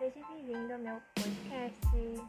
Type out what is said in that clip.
seja bem-vindo ao meu podcast.